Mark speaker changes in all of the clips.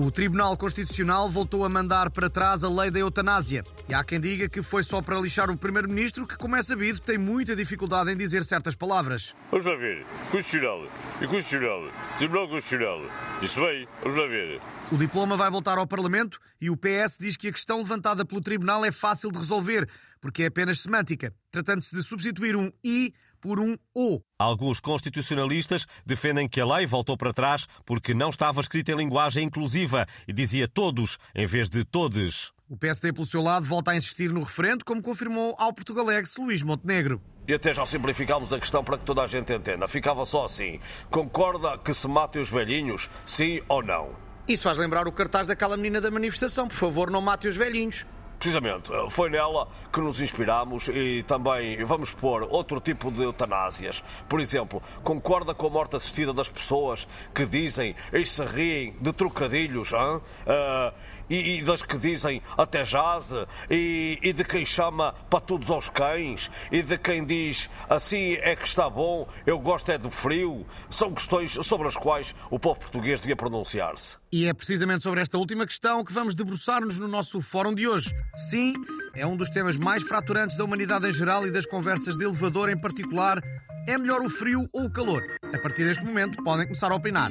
Speaker 1: O Tribunal Constitucional voltou a mandar para trás a lei da eutanásia. E há quem diga que foi só para lixar o Primeiro-Ministro, que, como é sabido, tem muita dificuldade em dizer certas palavras.
Speaker 2: Vamos lá ver. Constitucional. E Constitucional. Tribunal Constitucional. Isso bem? Vamos lá ver.
Speaker 1: O diploma vai voltar ao Parlamento e o PS diz que a questão levantada pelo Tribunal é fácil de resolver, porque é apenas semântica, tratando-se de substituir um I por um O.
Speaker 3: Alguns constitucionalistas defendem que a lei voltou para trás porque não estava escrita em linguagem inclusiva e dizia todos em vez de todes.
Speaker 1: O PSD, pelo seu lado, volta a insistir no referendo, como confirmou ao Portugalex Luís Montenegro.
Speaker 4: E até já simplificámos a questão para que toda a gente entenda. Ficava só assim. Concorda que se matem os velhinhos, sim ou não?
Speaker 1: Isso faz lembrar o cartaz daquela menina da manifestação. Por favor, não mate os velhinhos.
Speaker 4: Precisamente, foi nela que nos inspiramos e também vamos pôr outro tipo de eutanásias. Por exemplo, concorda com a morte assistida das pessoas que dizem e se riem de trocadilhos? Uh, e, e, das que dizem até jaz, e, e de quem chama para todos aos cães, e de quem diz assim é que está bom, eu gosto é do frio. São questões sobre as quais o povo português devia pronunciar-se.
Speaker 1: E é precisamente sobre esta última questão que vamos debruçar-nos no nosso fórum de hoje. Sim, é um dos temas mais fraturantes da humanidade em geral e das conversas de elevador em particular. É melhor o frio ou o calor? A partir deste momento podem começar a opinar.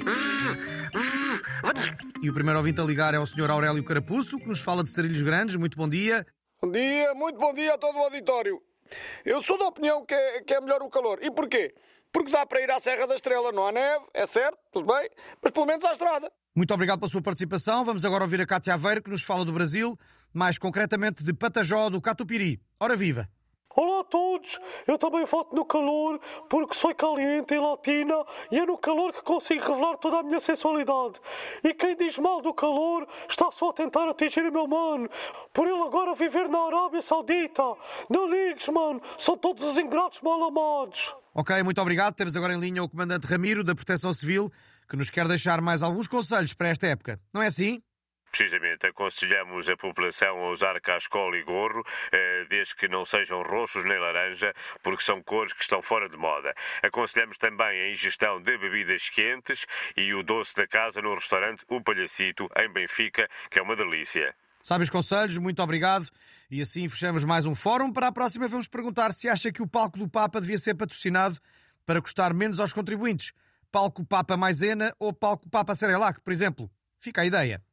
Speaker 1: E o primeiro ouvinte a ligar é o Sr. Aurélio Carapuço, que nos fala de Sarilhos Grandes. Muito bom dia.
Speaker 5: Bom dia, muito bom dia a todo o auditório. Eu sou da opinião que é, que é melhor o calor. E porquê? Porque dá para ir à Serra da Estrela, não há neve, é certo, tudo bem, mas pelo menos à estrada.
Speaker 1: Muito obrigado pela sua participação. Vamos agora ouvir a Cátia Aveiro, que nos fala do Brasil, mais concretamente de Patajó do Catupiri. Ora viva!
Speaker 6: Olá a todos! Eu também voto no calor porque sou caliente e latina e é no calor que consigo revelar toda a minha sensualidade. E quem diz mal do calor está só a tentar atingir o meu mano. Por ele agora viver na Arábia Saudita. Não ligues, mano. São todos os ingratos mal amados.
Speaker 1: Ok, muito obrigado. Temos agora em linha o Comandante Ramiro, da Proteção Civil, que nos quer deixar mais alguns conselhos para esta época. Não é assim?
Speaker 2: Precisamente, aconselhamos a população a usar cascola e gorro, eh, desde que não sejam roxos nem laranja, porque são cores que estão fora de moda. Aconselhamos também a ingestão de bebidas quentes e o doce da casa no restaurante O Palhacito, em Benfica, que é uma delícia.
Speaker 1: Sabe os conselhos, muito obrigado. E assim fechamos mais um fórum. Para a próxima, vamos perguntar se acha que o palco do Papa devia ser patrocinado para custar menos aos contribuintes. Palco Papa Maisena ou Palco Papa Serelac, por exemplo. Fica a ideia.